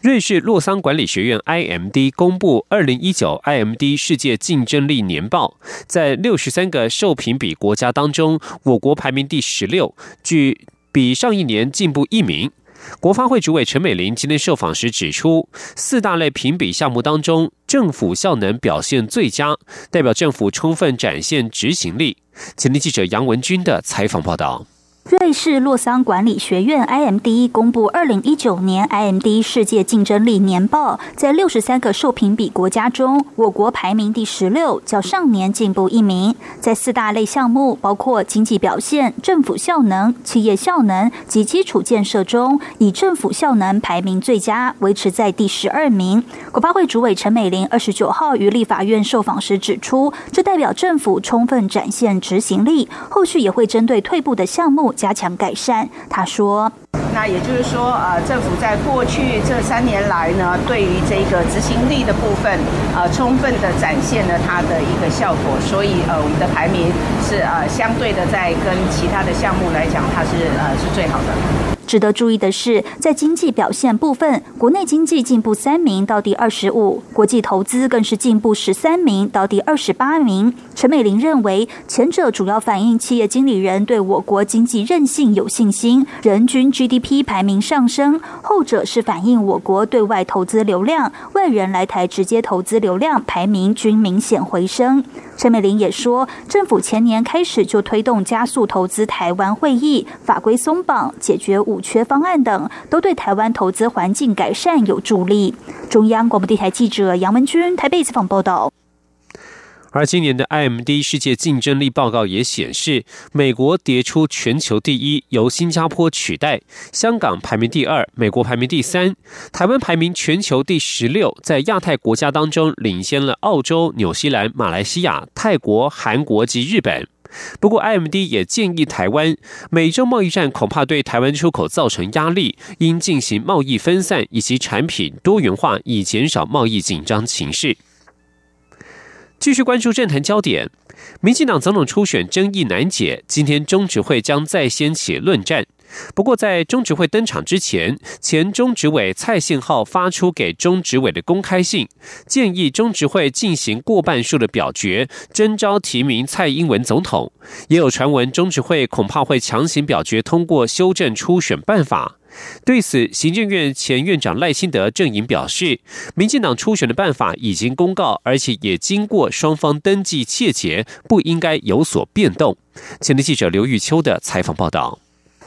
瑞士洛桑管理学院 （IMD） 公布二零一九 IMD 世界竞争力年报，在六十三个受评比国家当中，我国排名第十六，距比上一年进步一名。国发会主委陈美玲今天受访时指出，四大类评比项目当中，政府效能表现最佳，代表政府充分展现执行力。前天记者杨文军的采访报道。瑞士洛桑管理学院 （IMD） 公布二零一九年 IMD 世界竞争力年报，在六十三个受评比国家中，我国排名第十六，较上年进步一名。在四大类项目，包括经济表现、政府效能、企业效能及基础建设中，以政府效能排名最佳，维持在第十二名。国发会主委陈美玲二十九号于立法院受访时指出，这代表政府充分展现执行力，后续也会针对退步的项目。加强改善，他说：“那也就是说，呃，政府在过去这三年来呢，对于这个执行力的部分，呃，充分的展现了它的一个效果，所以呃，我们的排名是呃相对的，在跟其他的项目来讲，它是呃是最好的。”值得注意的是，在经济表现部分，国内经济进步三名到第二十五，国际投资更是进步十三名到第二十八名。陈美玲认为，前者主要反映企业经理人对我国经济韧性有信心，人均 GDP 排名上升；后者是反映我国对外投资流量、外人来台直接投资流量排名均明显回升。陈美玲也说，政府前年开始就推动加速投资台湾会议，法规松绑，解决五缺方案等，都对台湾投资环境改善有助力。中央广播电台记者杨文君台北采访报道。而今年的 IMD 世界竞争力报告也显示，美国跌出全球第一，由新加坡取代；香港排名第二，美国排名第三；台湾排名全球第十六，在亚太国家当中领先了澳洲、纽西兰、马来西亚、泰国、韩国及日本。不过，IMD 也建议台湾，美洲贸易战恐怕对台湾出口造成压力，应进行贸易分散以及产品多元化，以减少贸易紧张情势。继续关注政坛焦点，民进党总统初选争议难解，今天中执会将再掀起论战。不过，在中执会登场之前，前中执委蔡信浩发出给中执委的公开信，建议中执会进行过半数的表决，征召提名蔡英文总统。也有传闻，中执会恐怕会强行表决通过修正初选办法。对此，行政院前院长赖清德阵营表示，民进党初选的办法已经公告，而且也经过双方登记切结，不应该有所变动。前的记者刘玉秋的采访报道。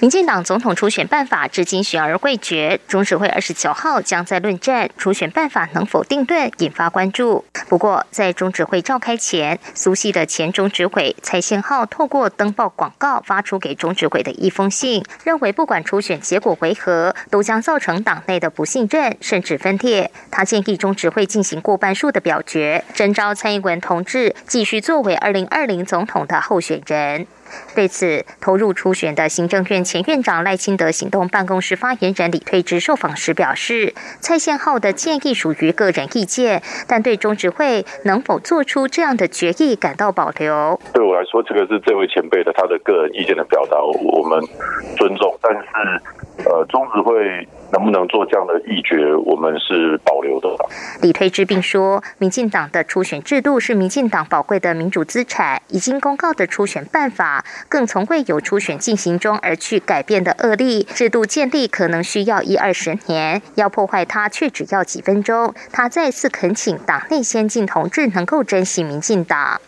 民进党总统初选办法至今悬而未决，中指会二十九号将在论战初选办法能否定论，引发关注。不过，在中指会召开前，苏系的前中指委蔡宪浩透过登报广告发出给中指会的一封信，认为不管初选结果为何，都将造成党内的不信任甚至分裂。他建议中指会进行过半数的表决，征召蔡英文同志继续作为二零二零总统的候选人。对此，投入初选的行政院前院长赖清德行动办公室发言人李退之受访时表示，蔡宪浩的建议属于个人意见，但对中执会能否做出这样的决议感到保留。对我来说，这个是这位前辈的他的个人意见的表达，我们尊重，但是呃，中执会。能不能做这样的议决，我们是保留的。李推之并说，民进党的初选制度是民进党宝贵的民主资产，已经公告的初选办法，更从未有初选进行中而去改变的恶例。制度建立可能需要一二十年，要破坏它却只要几分钟。他再次恳请党内先进同志能够珍惜民进党。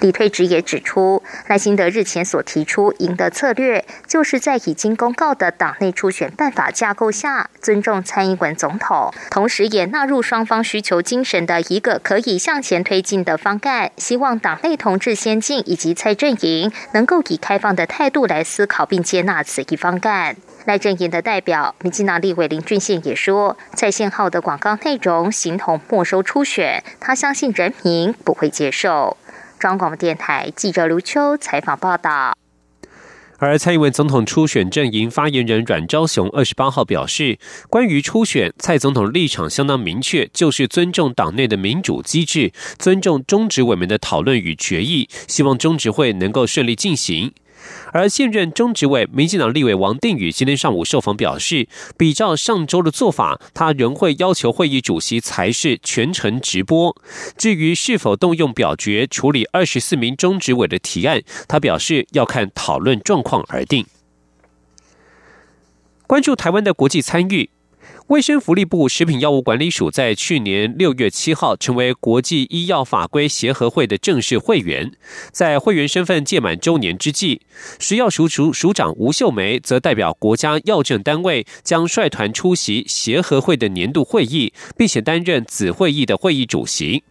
李退直也指出，赖清德日前所提出赢得策略，就是在已经公告的党内初选办法架构下，尊重蔡英文总统，同时也纳入双方需求精神的一个可以向前推进的方案。希望党内同志先进以及蔡阵营能够以开放的态度来思考并接纳此一方案。赖阵营的代表民进党立委林俊宪也说，蔡宪浩的广告内容形同没收初选，他相信人民不会接受。中广电台记者卢秋采访报道。而蔡英文总统初选阵营发言人阮昭雄二十八号表示，关于初选，蔡总统立场相当明确，就是尊重党内的民主机制，尊重中执委们的讨论与决议，希望中执会能够顺利进行。而现任中执委民进党立委王定宇今天上午受访表示，比照上周的做法，他仍会要求会议主席才是全程直播。至于是否动用表决处理二十四名中执委的提案，他表示要看讨论状况而定。关注台湾的国际参与。卫生福利部食品药物管理署在去年六月七号成为国际医药法规协和会的正式会员，在会员身份届满周年之际，食药署署署长吴秀梅则代表国家药政单位，将率团出席协和会的年度会议，并且担任子会议的会议主席。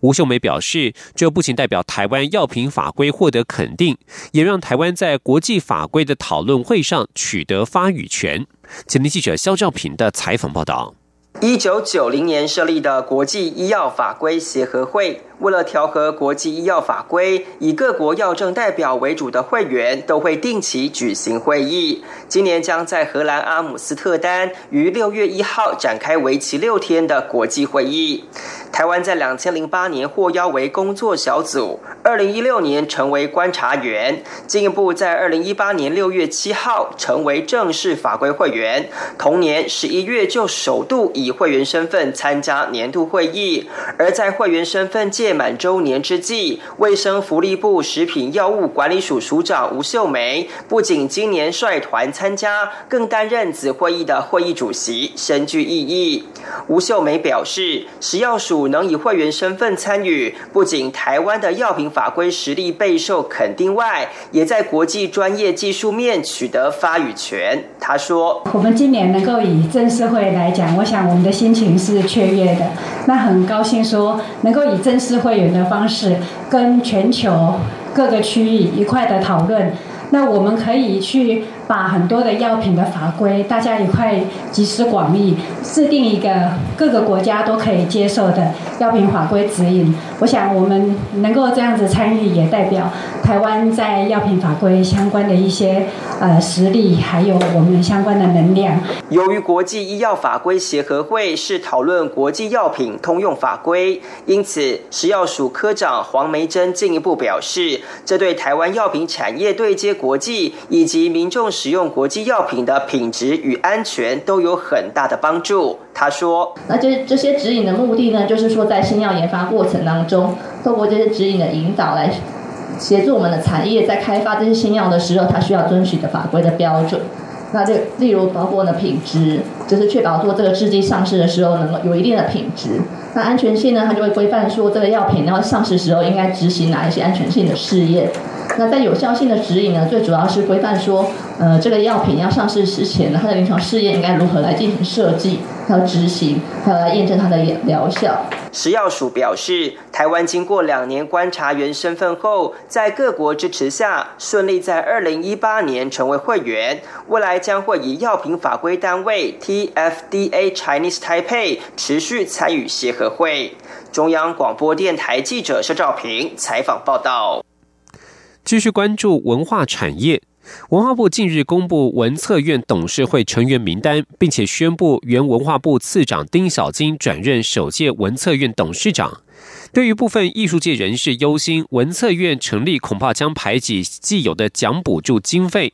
吴秀梅表示，这不仅代表台湾药品法规获得肯定，也让台湾在国际法规的讨论会上取得发语权。前天记者肖兆平的采访报道。一九九零年设立的国际医药法规协和会。为了调和国际医药法规，以各国药政代表为主的会员都会定期举行会议。今年将在荷兰阿姆斯特丹于六月一号展开为期六天的国际会议。台湾在两千零八年获邀为工作小组，二零一六年成为观察员，进一步在二零一八年六月七号成为正式法规会员。同年十一月就首度以会员身份参加年度会议，而在会员身份届届满周年之际，卫生福利部食品药物管理署署长吴秀梅不仅今年率团参加，更担任子会议的会议主席，深具意义。吴秀梅表示，食药署能以会员身份参与，不仅台湾的药品法规实力备受肯定外，也在国际专业技术面取得发语权。他说：“我们今年能够以正式会来讲，我想我们的心情是雀跃的。那很高兴说，能够以正式。”会员的方式，跟全球各个区域一块的讨论，那我们可以去。把很多的药品的法规，大家一块集思广益，制定一个各个国家都可以接受的药品法规指引。我想我们能够这样子参与，也代表台湾在药品法规相关的一些呃实力，还有我们相关的能量。由于国际医药法规协和会是讨论国际药品通用法规，因此食药署科长黄梅珍进一步表示，这对台湾药品产业对接国际以及民众。使用国际药品的品质与安全都有很大的帮助。他说：“那这这些指引的目的呢，就是说在新药研发过程当中，透过这些指引的引导，来协助我们的产业在开发这些新药的时候，它需要遵循的法规的标准。那这例如包括呢品质，就是确保做这个制剂上市的时候能够有一定的品质。那安全性呢，它就会规范说这个药品要上市时候应该执行哪一些安全性的试验。那在有效性的指引呢，最主要是规范说。”呃，这个药品要上市之前呢，它的临床试验应该如何来进行设计、还有执行，还有来验证它的疗效？食药署表示，台湾经过两年观察员身份后，在各国支持下，顺利在二零一八年成为会员。未来将会以药品法规单位 TFDA Chinese Taipei 持续参与协和会。中央广播电台记者肖兆平采访报道。继续关注文化产业。文化部近日公布文策院董事会成员名单，并且宣布原文化部次长丁小金转任首届文策院董事长。对于部分艺术界人士忧心文策院成立恐怕将排挤既有的奖补助经费。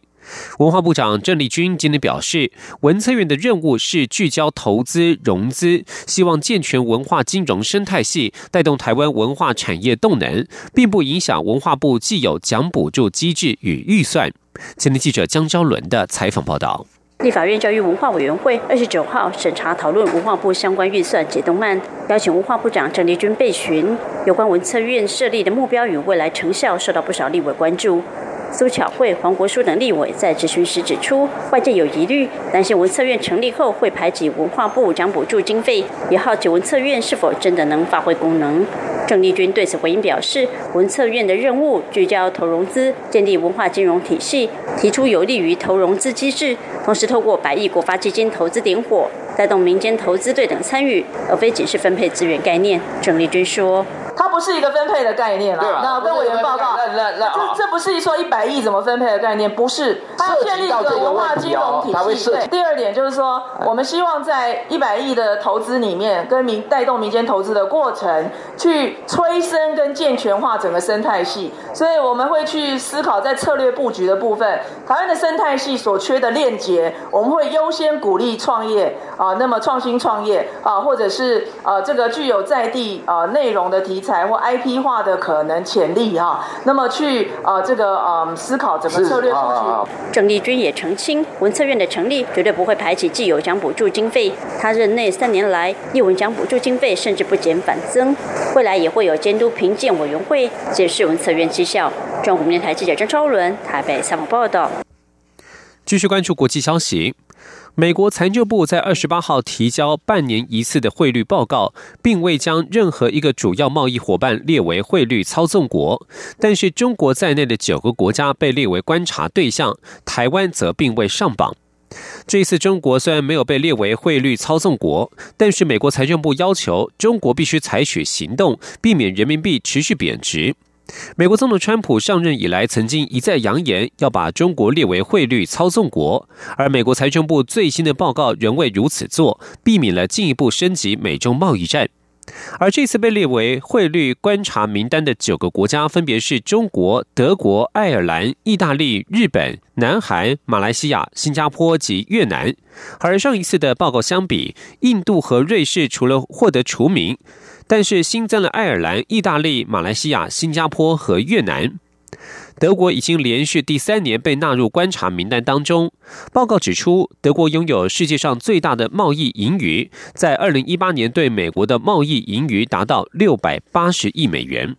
文化部长郑丽君今天表示，文策院的任务是聚焦投资融资，希望健全文化金融生态系，带动台湾文化产业动能，并不影响文化部既有奖补助机制与预算。前天记者江昭伦的采访报道。立法院教育文化委员会二十九号审查讨论文化部相关预算解冻案，邀请文化部长郑丽君备询。有关文策院设立的目标与未来成效，受到不少立委关注。苏巧慧、黄国书等立委在质询时指出，外界有疑虑，担心文策院成立后会排挤文化部奖补助经费，也好奇文策院是否真的能发挥功能。郑丽君对此回应表示，文策院的任务聚焦投融资，建立文化金融体系，提出有利于投融资机制，同时透过百亿国发基金投资点火，带动民间投资对等参与，而非仅是分配资源概念。郑丽君说。不是一个分配的概念了。那跟委员报告，那那那这这不是说一百亿怎么分配的概念，不是。它要建立一个文化金融体系。对。第二点就是说，我们希望在一百亿的投资里面，跟民带动民间投资的过程，去催生跟健全化整个生态系。所以我们会去思考在策略布局的部分，台湾的生态系所缺的链接，我们会优先鼓励创业啊，那么创新创业啊，或者是呃这个具有在地啊内容的题材或 IP 化的可能潜力哈，那么去呃这个呃思考怎么策略布局。郑丽君也澄清，文策院的成立绝对不会排挤既有奖补助经费，他任内三年来，艺文奖补助经费甚至不减反增，未来也会有监督评鉴委员会检视文策院绩效。中国电台记者张超伦台北采访报道。继续关注国际消息。美国财政部在二十八号提交半年一次的汇率报告，并未将任何一个主要贸易伙伴列为汇率操纵国，但是中国在内的九个国家被列为观察对象，台湾则并未上榜。这一次，中国虽然没有被列为汇率操纵国，但是美国财政部要求中国必须采取行动，避免人民币持续贬值。美国总统川普上任以来，曾经一再扬言要把中国列为汇率操纵国，而美国财政部最新的报告仍未如此做，避免了进一步升级美中贸易战。而这次被列为汇率观察名单的九个国家，分别是中国、德国、爱尔兰、意大利、日本、南韩、马来西亚、新加坡及越南。而上一次的报告相比，印度和瑞士除了获得除名。但是新增了爱尔兰、意大利、马来西亚、新加坡和越南。德国已经连续第三年被纳入观察名单当中。报告指出，德国拥有世界上最大的贸易盈余，在二零一八年对美国的贸易盈余达到六百八十亿美元。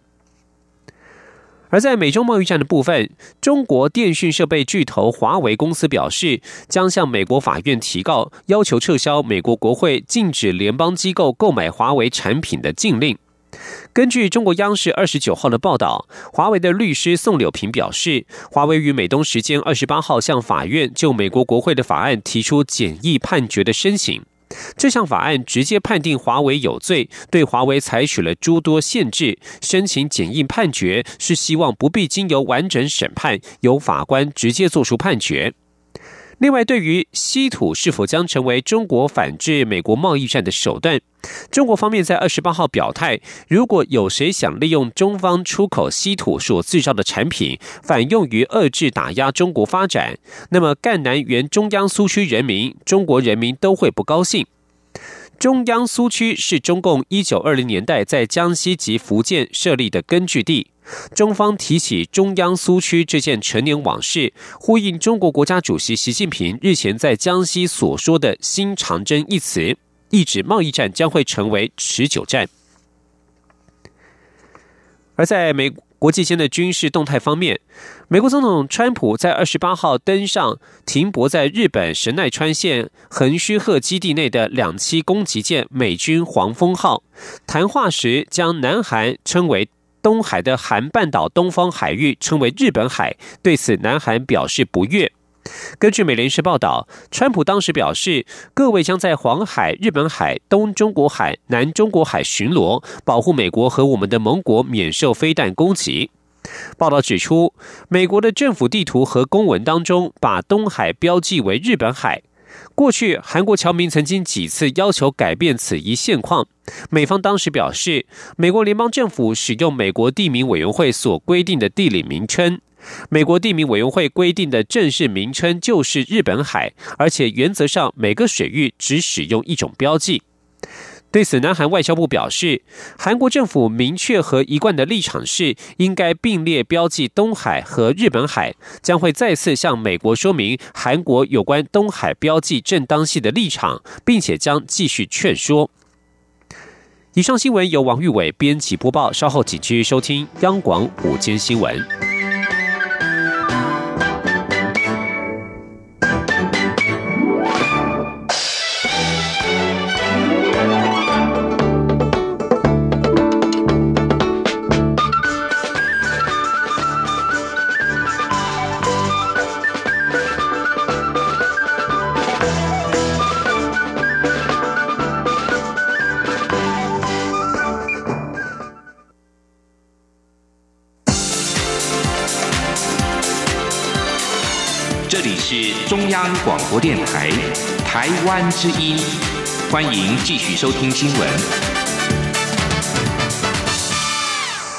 而在美中贸易战的部分，中国电讯设备巨头华为公司表示，将向美国法院提告，要求撤销美国国会禁止联邦机构购买华为产品的禁令。根据中国央视二十九号的报道，华为的律师宋柳平表示，华为于美东时间二十八号向法院就美国国会的法案提出简易判决的申请。这项法案直接判定华为有罪，对华为采取了诸多限制。申请简易判决是希望不必经由完整审判，由法官直接作出判决。另外，对于稀土是否将成为中国反制美国贸易战的手段，中国方面在二十八号表态：如果有谁想利用中方出口稀土所制造的产品，反用于遏制打压中国发展，那么赣南原中央苏区人民、中国人民都会不高兴。中央苏区是中共一九二零年代在江西及福建设立的根据地。中方提起中央苏区这件陈年往事，呼应中国国家主席习近平日前在江西所说的新长征一词，意指贸易战将会成为持久战。而在美国际间的军事动态方面，美国总统川普在二十八号登上停泊在日本神奈川县横须贺基地内的两栖攻击舰美军黄蜂号，谈话时将南韩称为。东海的韩半岛东方海域称为日本海，对此南韩表示不悦。根据美联社报道，川普当时表示，各位将在黄海、日本海、东中国海、南中国海巡逻，保护美国和我们的盟国免受飞弹攻击。报道指出，美国的政府地图和公文当中把东海标记为日本海。过去，韩国侨民曾经几次要求改变此一现况。美方当时表示，美国联邦政府使用美国地名委员会所规定的地理名称。美国地名委员会规定的正式名称就是日本海，而且原则上每个水域只使用一种标记。对此，南韩外交部表示，韩国政府明确和一贯的立场是，应该并列标记东海和日本海，将会再次向美国说明韩国有关东海标记正当性的立场，并且将继续劝说。以上新闻由王玉伟编辑播报，稍后请继续收听央广午间新闻。是中央广播电台台湾之音，欢迎继续收听新闻。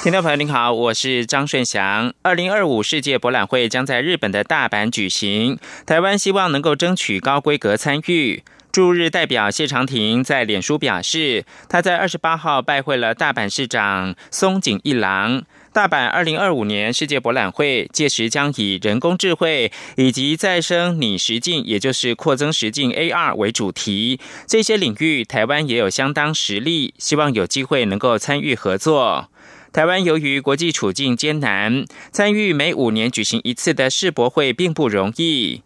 听众朋友您好，我是张顺祥。二零二五世界博览会将在日本的大阪举行，台湾希望能够争取高规格参与。驻日代表谢长廷在脸书表示，他在二十八号拜会了大阪市长松井一郎。大阪二零二五年世界博览会届时将以人工智慧以及再生拟实境，也就是扩增实境 AR 为主题。这些领域，台湾也有相当实力，希望有机会能够参与合作。台湾由于国际处境艰难，参与每五年举行一次的世博会并不容易。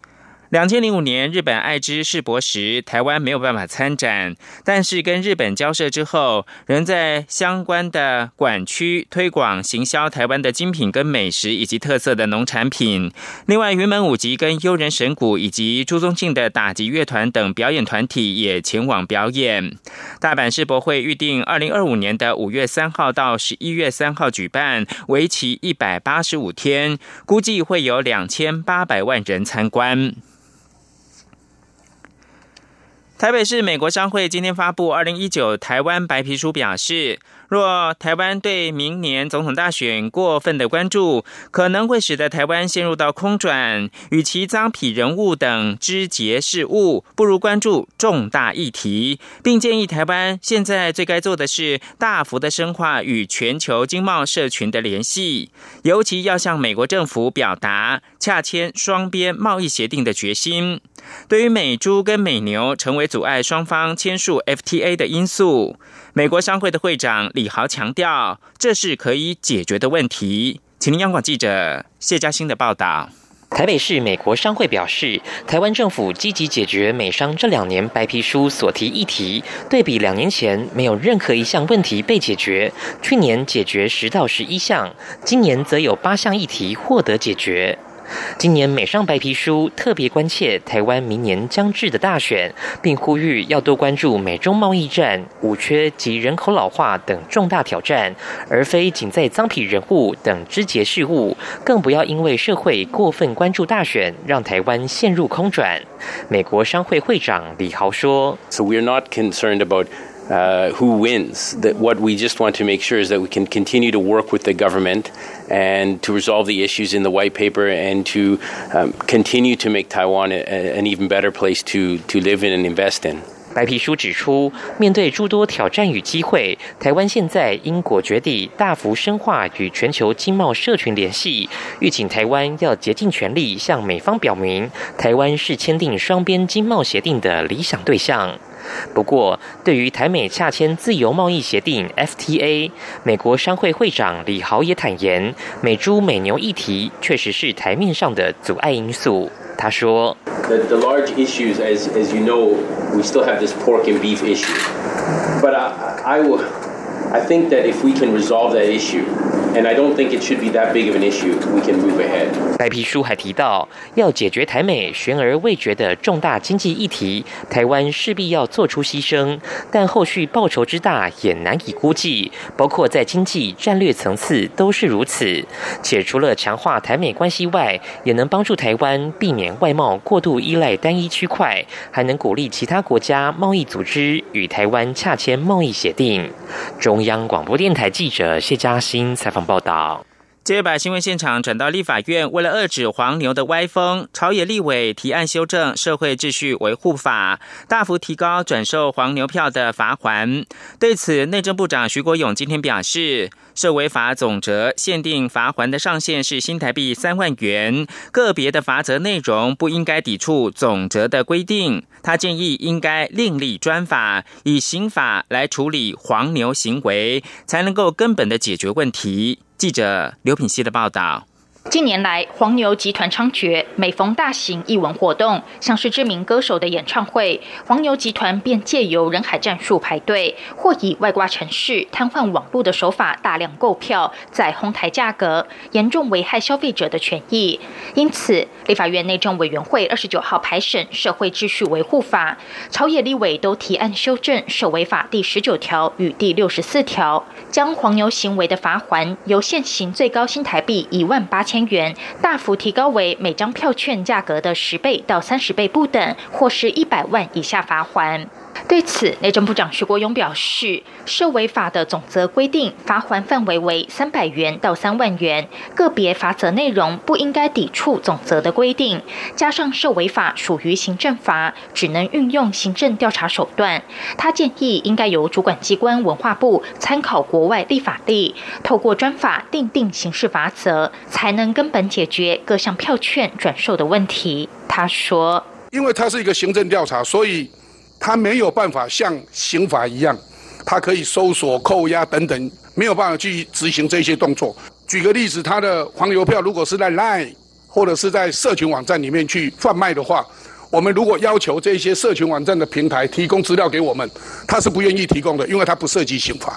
两千零五年日本爱知世博时，台湾没有办法参展，但是跟日本交涉之后，仍在相关的管区推广行销台湾的精品跟美食以及特色的农产品。另外，云门舞集跟悠人神谷以及朱宗庆的打击乐团等表演团体也前往表演。大阪世博会预定二零二五年的五月三号到十一月三号举办，为期一百八十五天，估计会有两千八百万人参观。台北市美国商会今天发布二零一九台湾白皮书，表示。若台湾对明年总统大选过分的关注，可能会使得台湾陷入到空转。与其脏痞人物等枝节事务，不如关注重大议题，并建议台湾现在最该做的是大幅的深化与全球经贸社群的联系，尤其要向美国政府表达洽签双边贸易协定的决心。对于美猪跟美牛成为阻碍双方签署 FTA 的因素。美国商会的会长李豪强调，这是可以解决的问题。请听央广记者谢嘉欣的报道。台北市美国商会表示，台湾政府积极解决美商这两年白皮书所提议题，对比两年前没有任何一项问题被解决。去年解决十到十一项，今年则有八项议题获得解决。今年美商白皮书特别关切台湾明年将至的大选，并呼吁要多关注美中贸易战、五缺及人口老化等重大挑战，而非仅在脏痞人物等枝节事务。更不要因为社会过分关注大选，让台湾陷入空转。美国商会会长李豪说 uh, who wins. That what we just want to make sure is that we can continue to work with the government and to resolve the issues in the white paper and to um, continue to make Taiwan a, an even better place to, to live in and invest in. 白皮书指出，面对诸多挑战与机会，台湾现在因果决地大幅深化与全球经贸社群联系，欲请台湾要竭尽全力向美方表明，台湾是签订双边经贸协定的理想对象。 不过，对于台美洽签自由贸易协定 （FTA），美国商会会长李豪也坦言，美猪美牛议题确实是台面上的阻碍因素。他说 I think that if we can resolve that issue.” And I don't think it should be that big of an issue. We can move ahead. 白皮书还提到，要解决台美悬而未决的重大经济议题，台湾势必要做出牺牲，但后续报酬之大也难以估计，包括在经济战略层次都是如此。且除了强化台美关系外，也能帮助台湾避免外贸过度依赖单一区块，还能鼓励其他国家贸易组织与台湾洽签贸易协定。中央广播电台记者谢嘉欣采访。报道。接着把新闻现场转到立法院，为了遏止黄牛的歪风，朝野立委提案修正《社会秩序维护法》，大幅提高转售黄牛票的罚款。对此，内政部长徐国勇今天表示，社违法总则限定罚款的上限是新台币三万元，个别的罚则内容不应该抵触总则的规定。他建议应该另立专法，以刑法来处理黄牛行为，才能够根本的解决问题。记者刘品希的报道。近年来，黄牛集团猖獗，每逢大型艺文活动，像是知名歌手的演唱会，黄牛集团便借由人海战术排队，或以外挂城市、瘫痪网络的手法大量购票，再哄抬价格，严重危害消费者的权益。因此，立法院内政委员会二十九号排审《社会秩序维护法》，朝野立委都提案修正《社违法》第十九条与第六十四条，将黄牛行为的罚还由现行最高新台币一万八千。千元，大幅提高为每张票券价格的十倍到三十倍不等，或是一百万以下罚款。对此，内政部长徐国勇表示，涉违法的总则规定罚还范围为三百元到三万元，个别罚则内容不应该抵触总则的规定。加上涉违法属于行政罚，只能运用行政调查手段。他建议应该由主管机关文化部参考国外立法例，透过专法定定刑事罚则，才能根本解决各项票券转售的问题。他说：“因为它是一个行政调查，所以。”他没有办法像刑法一样，他可以搜索、扣押等等，没有办法去执行这些动作。举个例子，他的黄邮票如果是在 Line 或者是在社群网站里面去贩卖的话，我们如果要求这些社群网站的平台提供资料给我们，他是不愿意提供的，因为他不涉及刑法，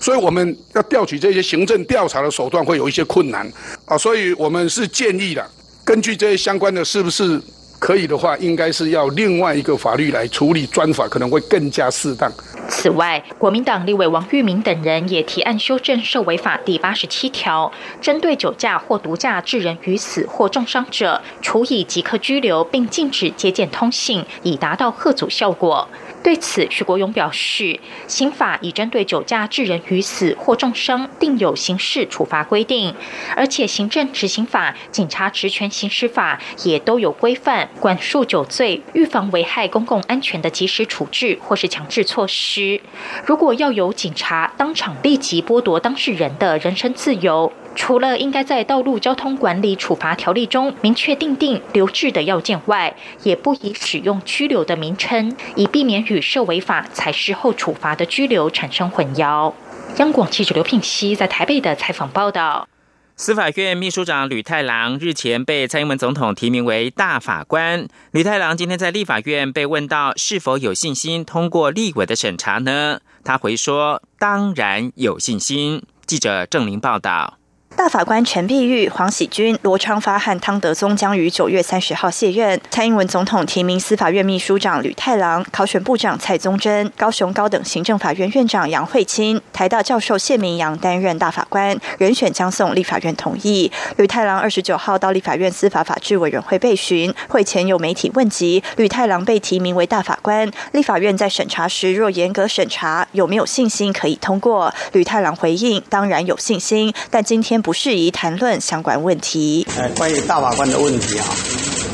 所以我们要调取这些行政调查的手段会有一些困难啊。所以我们是建议的，根据这些相关的，是不是？可以的话，应该是要另外一个法律来处理专法，可能会更加适当。此外，国民党立委王玉明等人也提案修正《受违法》第八十七条，针对酒驾或毒驾致人于死或重伤者，处以即刻拘留，并禁止接见通信，以达到贺阻效果。对此，徐国勇表示，刑法已针对酒驾致人于死或重伤定有刑事处罚规定，而且行政执行法、警察职权行使法也都有规范管束酒醉、预防危害公共安全的及时处置或是强制措施。如果要有警察当场立即剥夺当事人的人身自由，除了应该在道路交通管理处罚条例中明确定定留置的要件外，也不宜使用拘留的名称，以避免与涉违法才事后处罚的拘留产生混淆。央广记者刘聘熙在台北的采访报道。司法院秘书长吕太郎日前被蔡英文总统提名为大法官。吕太郎今天在立法院被问到是否有信心通过立委的审查呢？他回说：“当然有信心。”记者郑玲报道。大法官陈碧玉、黄喜君、罗昌发和汤德宗将于九月三十号卸任。蔡英文总统提名司法院秘书长吕太郎、考选部长蔡宗珍、高雄高等行政法院院长杨惠清、台大教授谢明阳担任大法官，人选将送立法院同意。吕太郎二十九号到立法院司法法制委员会备询，会前有媒体问及吕太郎被提名为大法官，立法院在审查时若严格审查，有没有信心可以通过？吕太郎回应：当然有信心，但今天。适宜谈论相关问题。呃，关于大法官的问题啊，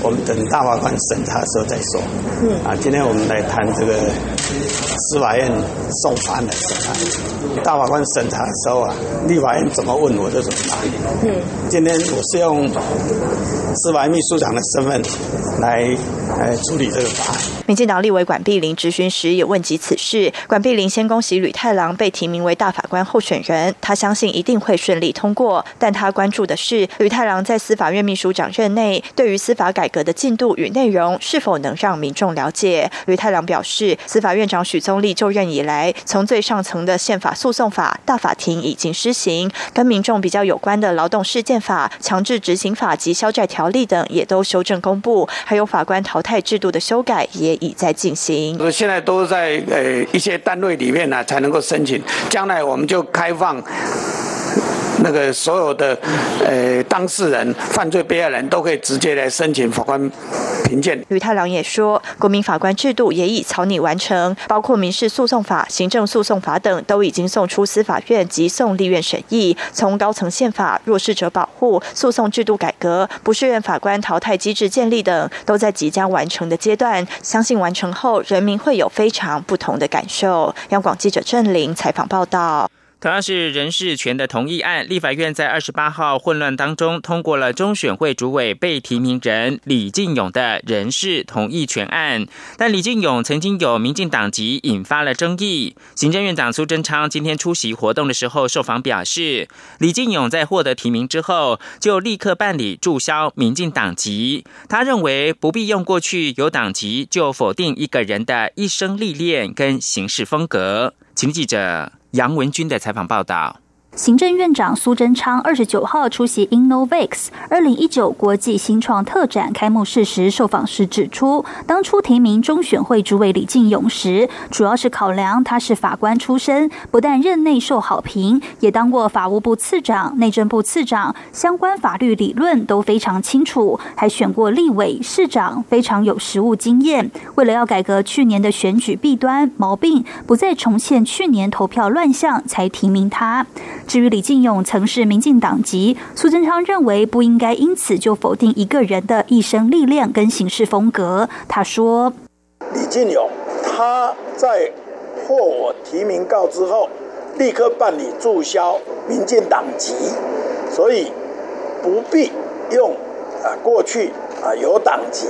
我们等大法官审查的时候再说。嗯。啊，今天我们来谈这个司法院送法案的审查。大法官审查的时候啊，立法院怎么问我就怎么答。嗯。今天我是用司法院秘书长的身份来来处理这个法案。民进党立委管碧林质询时也问及此事，管碧林先恭喜吕太郎被提名为大法官候选人，他相信一定会顺利通过。但他关注的是吕太郎在司法院秘书长任内，对于司法改革的进度与内容是否能让民众了解。吕太郎表示，司法院长许宗立就任以来，从最上层的宪法诉讼法、大法庭已经施行，跟民众比较有关的劳动事件法、强制执行法及消债条例等也都修正公布，还有法官淘汰制度的修改也已在进行。现在都在呃一些单位里面呢才能够申请，将来我们就开放。那个所有的呃当事人、犯罪被害人都可以直接来申请法官评鉴。吕太郎也说，国民法官制度也已草拟完成，包括民事诉讼法、行政诉讼法等，都已经送出司法院及送立院审议。从高层宪法、弱势者保护、诉讼制度改革、不适任法官淘汰机制建立等，都在即将完成的阶段。相信完成后，人民会有非常不同的感受。央广记者郑玲采访报道。同样是人事权的同意案，立法院在二十八号混乱当中通过了中选会主委被提名人李进勇的人事同意权案，但李进勇曾经有民进党籍，引发了争议。行政院长苏贞昌今天出席活动的时候受访表示，李进勇在获得提名之后就立刻办理注销民进党籍，他认为不必用过去有党籍就否定一个人的一生历练跟行事风格。请记者。杨文军的采访报道。行政院长苏贞昌二十九号出席 Innovex 二零一九国际新创特展开幕式时受访时指出，当初提名中选会主委李进勇时，主要是考量他是法官出身，不但任内受好评，也当过法务部次长、内政部次长，相关法律理论都非常清楚，还选过立委、市长，非常有实务经验。为了要改革去年的选举弊端毛病，不再重现去年投票乱象，才提名他。至于李进勇曾是民进党籍，苏贞昌认为不应该因此就否定一个人的一生历练跟行事风格。他说：“李进勇他在获我提名告之后，立刻办理注销民进党籍，所以不必用啊过去啊有党籍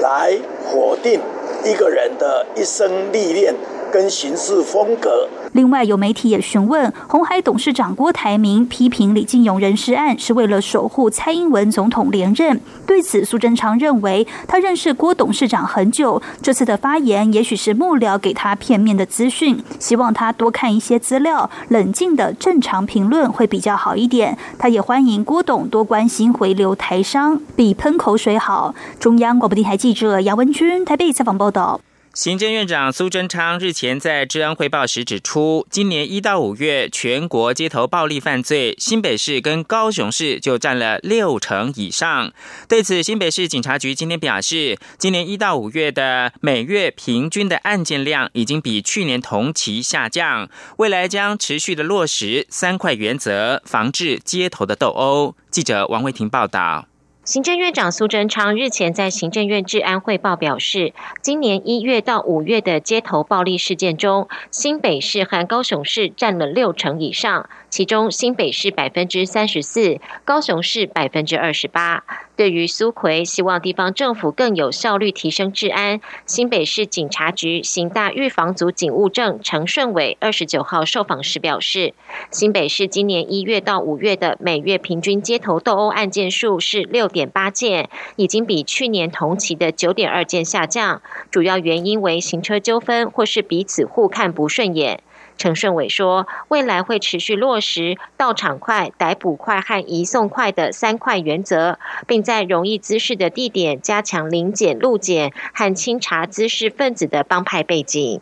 来否定一个人的一生历练跟行事风格。”另外，有媒体也询问红海董事长郭台铭批评李进勇人事案是为了守护蔡英文总统连任。对此，苏贞昌认为他认识郭董事长很久，这次的发言也许是幕僚给他片面的资讯，希望他多看一些资料，冷静的正常评论会比较好一点。他也欢迎郭董多关心回流台商，比喷口水好。中央广播电台记者杨文君台北采访报道。行政院长苏贞昌日前在治安汇报时指出，今年一到五月全国街头暴力犯罪，新北市跟高雄市就占了六成以上。对此，新北市警察局今天表示，今年一到五月的每月平均的案件量已经比去年同期下降，未来将持续的落实三块原则，防治街头的斗殴。记者王慧婷报道。行政院长苏贞昌日前在行政院治安汇报表示，今年一月到五月的街头暴力事件中，新北市和高雄市占了六成以上。其中新北市百分之三十四，高雄市百分之二十八。对于苏奎希望地方政府更有效率提升治安，新北市警察局刑大预防组警务证陈顺伟二十九号受访时表示，新北市今年一月到五月的每月平均街头斗殴案件数是六点八件，已经比去年同期的九点二件下降，主要原因为行车纠纷或是彼此互看不顺眼。陈顺伟说，未来会持续落实到场快、逮捕快和移送快的三快原则，并在容易滋事的地点加强临检、路检和清查滋事分子的帮派背景。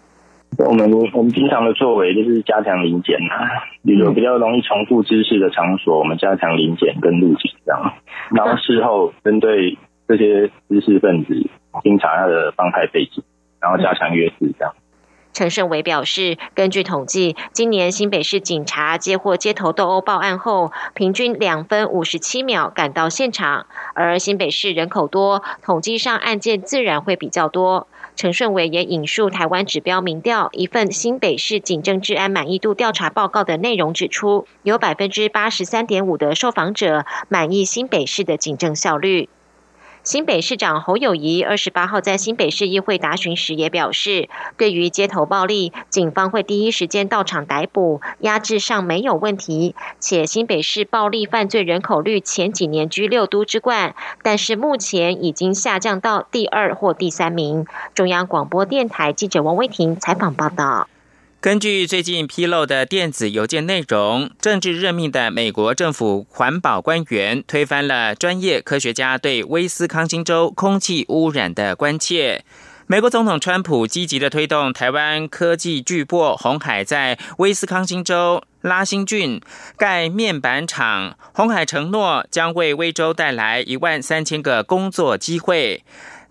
我们我们经常的作为就是加强临检啊，比如比较容易重复滋事的场所，我们加强临检跟路检这样，然后事后针对这些滋事分子清查他的帮派背景，然后加强约制这样。陈胜伟表示，根据统计，今年新北市警察接获街头斗殴报案后，平均两分五十七秒赶到现场。而新北市人口多，统计上案件自然会比较多。陈顺伟也引述台湾指标民调一份新北市警政治安满意度调查报告的内容指出，有百分之八十三点五的受访者满意新北市的警政效率。新北市长侯友谊二十八号在新北市议会答询时也表示，对于街头暴力，警方会第一时间到场逮捕，压制上没有问题。且新北市暴力犯罪人口率前几年居六都之冠，但是目前已经下降到第二或第三名。中央广播电台记者王威婷采访报道。根据最近披露的电子邮件内容，政治任命的美国政府环保官员推翻了专业科学家对威斯康星州空气污染的关切。美国总统川普积极的推动台湾科技巨擘红海在威斯康星州拉辛郡盖面板厂，红海承诺将为威州带来一万三千个工作机会。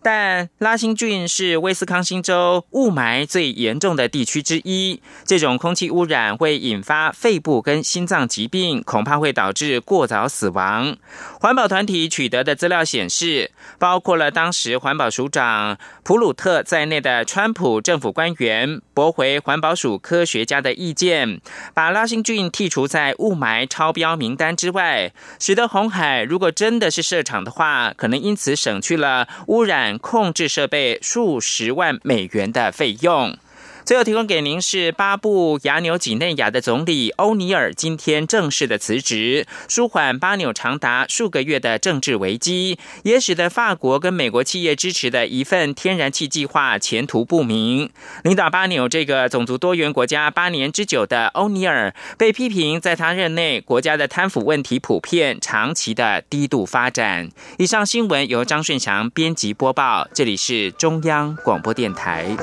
但拉辛郡是威斯康星州雾霾最严重的地区之一，这种空气污染会引发肺部跟心脏疾病，恐怕会导致过早死亡。环保团体取得的资料显示，包括了当时环保署长普鲁特在内的川普政府官员驳回环保署科学家的意见，把拉辛郡剔除在雾霾超标名单之外，使得红海如果真的是设厂的话，可能因此省去了污染。控制设备数十万美元的费用。最后提供给您是巴布亚纽几内亚的总理欧尼尔今天正式的辞职，舒缓巴纽长达数个月的政治危机，也使得法国跟美国企业支持的一份天然气计划前途不明。领导巴纽这个种族多元国家八年之久的欧尼尔，被批评在他任内国家的贪腐问题普遍、长期的低度发展。以上新闻由张顺祥编辑播报，这里是中央广播电台。